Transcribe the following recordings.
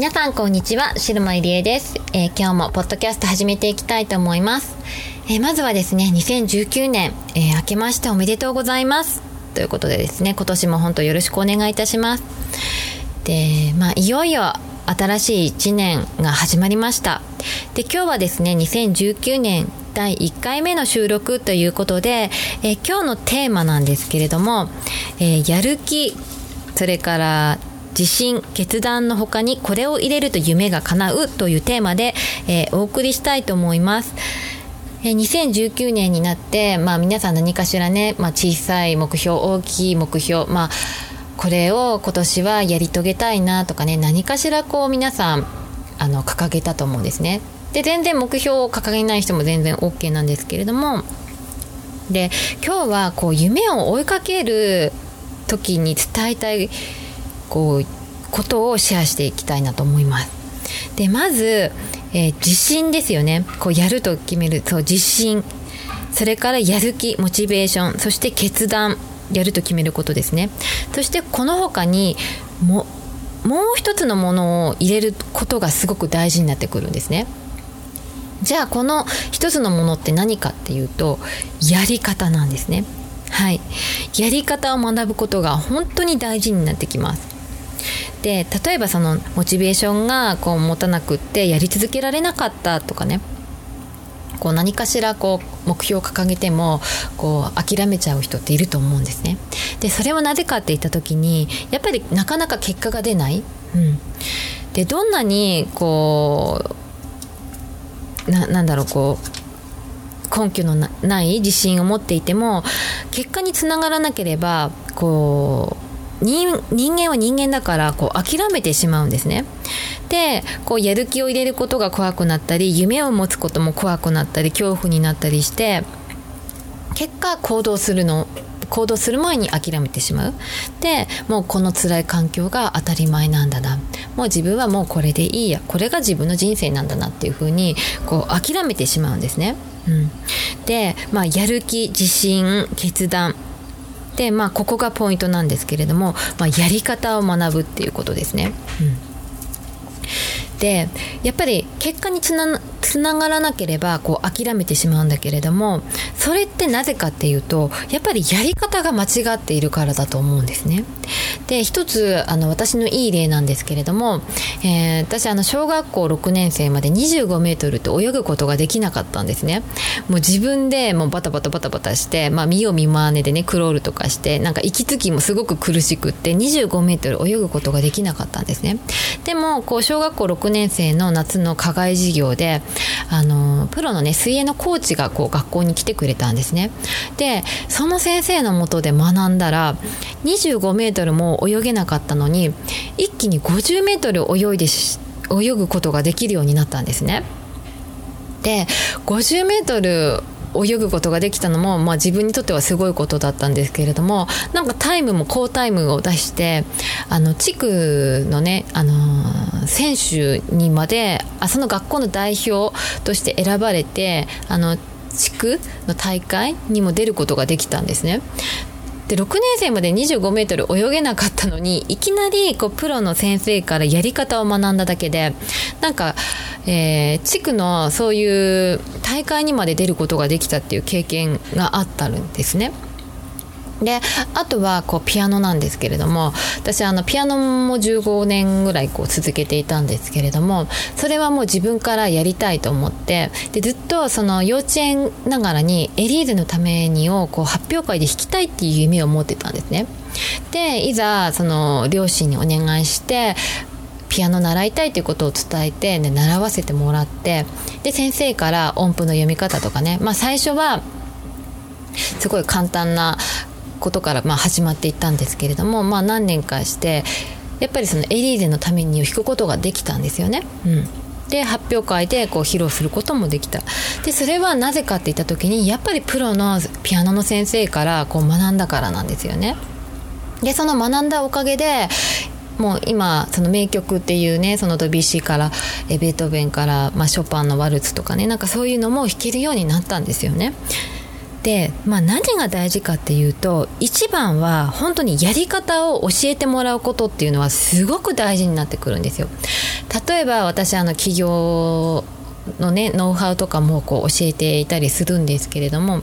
皆さんこんにちは白間入江です、えー、今日もポッドキャスト始めていきたいと思います、えー、まずはですね2019年、えー、明けましておめでとうございます。ということでですね今年も本当よろしくお願いいたします。でまあいよいよ新しい1年が始まりました。で今日はですね2019年第1回目の収録ということで、え今日のテーマなんですけれども、えやる気それから自信決断の他にこれを入れると夢が叶うというテーマで、えー、お送りしたいと思います。2019年になって、まあ、皆さん何かしらね、まあ、小さい目標大きい目標、まあ、これを今年はやり遂げたいなとかね何かしらこう皆さんあの掲げたと思うんですね。で全然目標を掲げない人も全然 OK なんですけれどもで今日はこう夢を追いかける時に伝えたいこうことをシェアしていきたいなと思います。でまず、えー、自信ですよね。こうやると決める。そう自信。それからやる気モチベーション。そして決断。やると決めることですね。そしてこの他にももう一つのものを入れることがすごく大事になってくるんですね。じゃあこの一つのものって何かっていうとやり方なんですね。はい。やり方を学ぶことが本当に大事になってきます。で例えばそのモチベーションがこう持たなくってやり続けられなかったとかねこう何かしらこう目標を掲げてもこう諦めちゃう人っていると思うんですね。でそれはなぜかって言った時にやっぱりなかなか結果が出ない。うん、でどんなにこうななんだろうこう根拠のない自信を持っていても結果につながらなければこう人間は人間だからこう諦めてしまうんですね。でこうやる気を入れることが怖くなったり夢を持つことも怖くなったり恐怖になったりして結果行動するの行動する前に諦めてしまう。でもうこの辛い環境が当たり前なんだな。もう自分はもうこれでいいや。これが自分の人生なんだなっていうふうにこう諦めてしまうんですね。うん、で、まあ、やる気自信決断。でまあここがポイントなんですけれども、まあ、やり方を学ぶっていうことですね。うんでやっぱり結果につなつながらなければこう諦めてしまうんだけれどもそれってなぜかっていうとやっぱりやり方が間違っているからだと思うんですね。で一つあの私のいい例なんですけれども、えー、私あの小学校6年生まで25メートルって泳ぐことができなかったんですね。もう自分でもうバタバタバタバタして、まあ、見よう見まねでねクロールとかしてなんか息つきもすごく苦しくって25メートル泳ぐことができなかったんですね。でもこう小学校6年生の夏の課外授業であのプロのね水泳のコーチがこう学校に来てくれたんですね。でその先生のもとで学んだら25メートルも泳げなかったのに一気に50メートル泳いで泳ぐことができるようになったんですね。で50メートル泳ぐことができたのも、まあ、自分にとってはすごいことだったんですけれどもなんかタイムも好タイムを出してあの地区のね、あの、選手にまであその学校の代表として選ばれてあの地区の大会にも出ることができたんですね。で6年生まで25メートル泳げなかったのにいきなりこうプロの先生からやり方を学んだだけでなんか、えー、地区のそういう大会にまで出ることができたっていう経験があったんですね。であとはこうピアノなんですけれども私あのピアノも15年ぐらいこう続けていたんですけれどもそれはもう自分からやりたいと思ってでずっとその幼稚園ながらにエリーゼのためにをこう発表会で弾きたいっていう夢を持ってたんですね。でいざその両親にお願いしてピアノ習いたいということを伝えて、ね、習わせてもらってで先生から音符の読み方とかね、まあ、最初はすごい簡単なことからまあ始まっていったんですけれども、まあ、何年かしてやっぱりそのエリーゼのために弾くことができたんですよね。うんで発表会でこう披露することもできたでそれはなぜかって言った時にやっぱりプロのピアノの先生からこう学んだからなんですよね。でその学んだおかげでもう今その名曲っていうねそのドビュッシーからベートーベンから、まあ、ショパンのワルツとかねなんかそういうのも弾けるようになったんですよね。で、まあ、何が大事かっていうと一番は本当にやり方を教えてもらうことっていうのはすごく大事になってくるんですよ。例えば私あの企業のねノウハウとかもこう教えていたりするんですけれども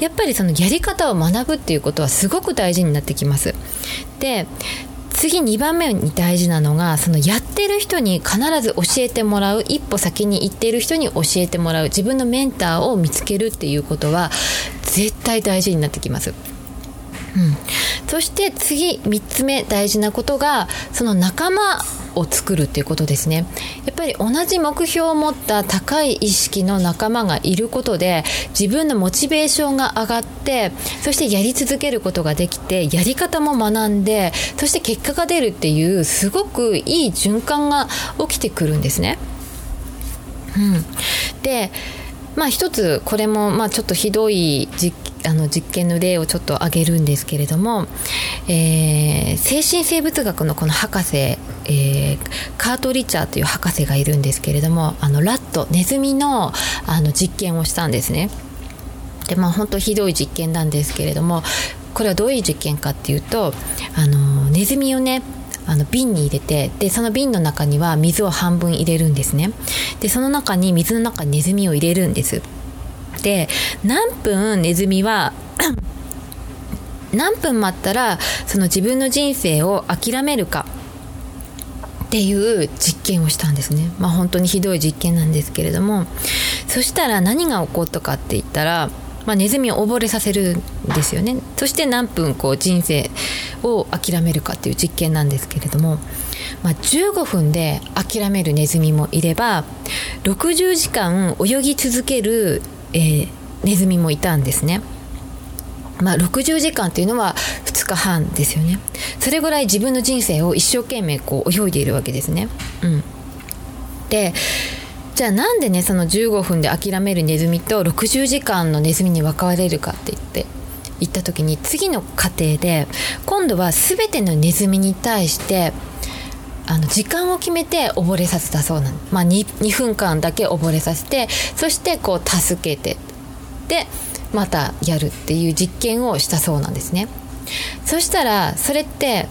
やっぱりそのやり方を学ぶっていうことはすごく大事になってきます。で次2番目に大事なのがそのやってる人に必ず教えてもらう一歩先に行ってる人に教えてもらう自分のメンターを見つけるっていうことは絶対大事になってきます。そして次3つ目大事なことがその仲間を作るっていうことですね。やっぱり同じ目標を持った高い意識の仲間がいることで自分のモチベーションが上がってそしてやり続けることができてやり方も学んでそして結果が出るっていうすごくいい循環が起きてくるんですね。うん、でまあ一つこれもまあちょっとひどい実あの実験の例をちょっと挙げるんですけれども、えー、精神生物学のこの博士、えー、カート・リチャーという博士がいるんですけれどもあのラットネズミのあの実験をしたんですね。でまあ本当ひどい実験なんですけれどもこれはどういう実験かっていうとあのネズミをねあの瓶に入れてでその瓶の中には水を半分入れるんですねでその中に水の中にネズミを入れるんですで何分ネズミは 何分待ったらその自分の人生を諦めるかっていう実験をしたんですね。まあ本当にひどい実験なんですけれどもそしたら何が起こったかって言ったら、まあ、ネズミを溺れさせるんですよね。そして何分こう人生を諦めるかっていう実験なんですけれども、まあ、15分で諦めるネズミもいれば60時間泳ぎ続けるえー、ネズミもいたんですね。まあ、60時間っていうのは2日半ですよねそれぐらい自分の人生を一生懸命こう泳いでいるわけですね。うん、でじゃあなんでねその15分で諦めるネズミと60時間のネズミに分かれるかって言って言った時に次の過程で今度は全てのネズミに対してあの時間を決めて溺れさせたそうなんで、まあ2、2, 分間だけ溺れさせてそしてこう助けてでまたやるっていう実験をしたそうなんですね。そしたらそれって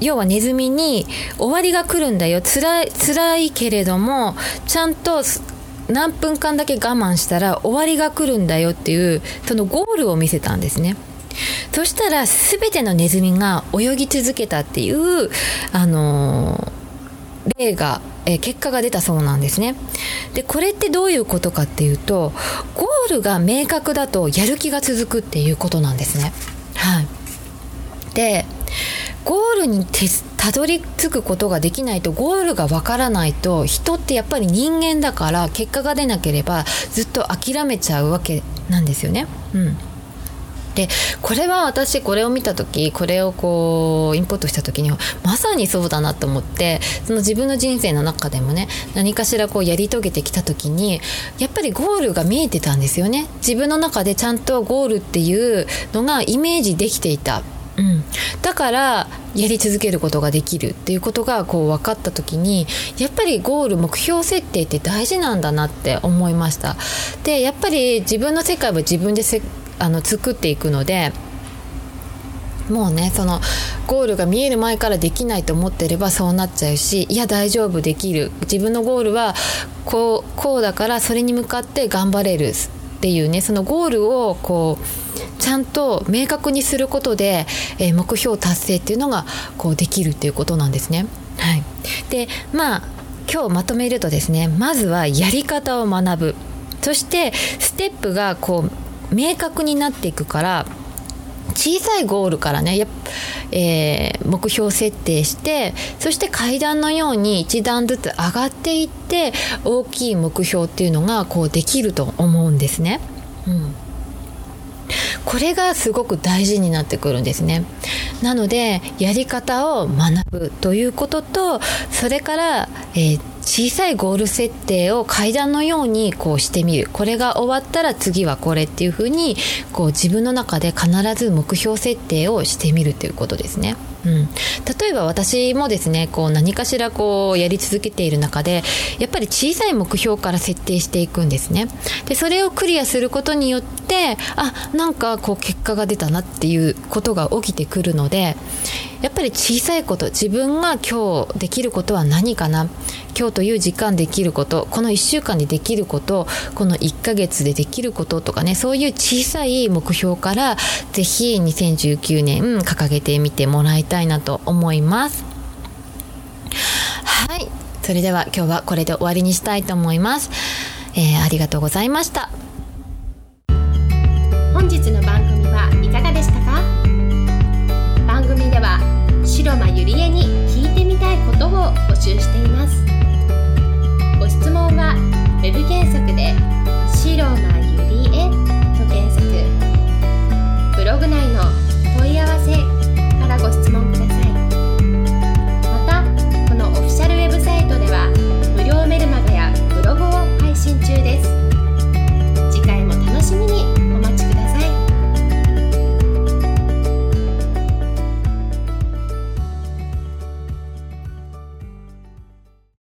要はネズミに終わりが来るんだよ。辛い辛いけれどもちゃんと何分間だけ我慢したら終わりが来るんだよっていうそのゴールを見せたんですねそしたら全てのネズミが泳ぎ続けたっていう、あの、例が、え、結果が出たそうなんですね。でこれってどういうことかっていうとゴールが明確だとやる気が続くっていうことなんですね。はい、でゴールにたどり着くことができないとゴールがわからないと人ってやっぱり人間だから結果が出なければずっと諦めちゃうわけなんですよね。うんでこれは私これを見た時これをこうインポートした時にはまさにそうだなと思ってその自分の人生の中でもね何かしらこうやり遂げてきた時にやっぱりゴールが見えてたんですよね自分の中でちゃんとゴールっていうのがイメージできていた。うん、だからやり続けることができるっていうことがこう分かった時にやっぱりゴール目標設定って大事なんだなって思いました。でやっぱり自分の世界は自分でせあの作っていくのでもうねそのゴールが見える前からできないと思ってればそうなっちゃうしいや大丈夫できる。自分のゴールはこうこうだからそれに向かって頑張れるっていうねそのゴールをこうゃんと明確にすることで、えー、目標達成っていうのがこうできるっていうことなんですね。はい、でまあ今日まとめるとですねまずはやり方を学ぶそしてステップがこう明確になっていくから小さいゴールからねやえー、目標設定してそして階段のように一段ずつ上がっていって大きい目標っていうのがこうできると思うんですね。うんこれがすごく大事になってくるんですねなのでやり方を学ぶということとそれから、えー小さいゴール設定を階段のようにこうしてみるこれが終わったら次はこれっていうふうにこう自分の中で必ず目標設定をしてみるということですね。うん、例えば私もですねこう何かしらこうやり続けている中でやっぱり小さい目標から設定していくんですね。でそれをクリアすることによってあなんかこう結果が出たなっていうことが起きてくるのでやっぱり小さいこと自分が今日できることは何かな今日という時間できることこの1週間でできることこの1ヶ月でできることとかねそういう小さい目標からぜひ2019年掲げてみてもらいたいたいなと思います。はい。それでは今日はこれで終わりにしたいと思います、えー、ありがとうございました。本日の番組はいかがでしたか？番組では白間ゆりえに聞いてみたいことを募集しています。ご質問は web 検索で「白間ゆりえ」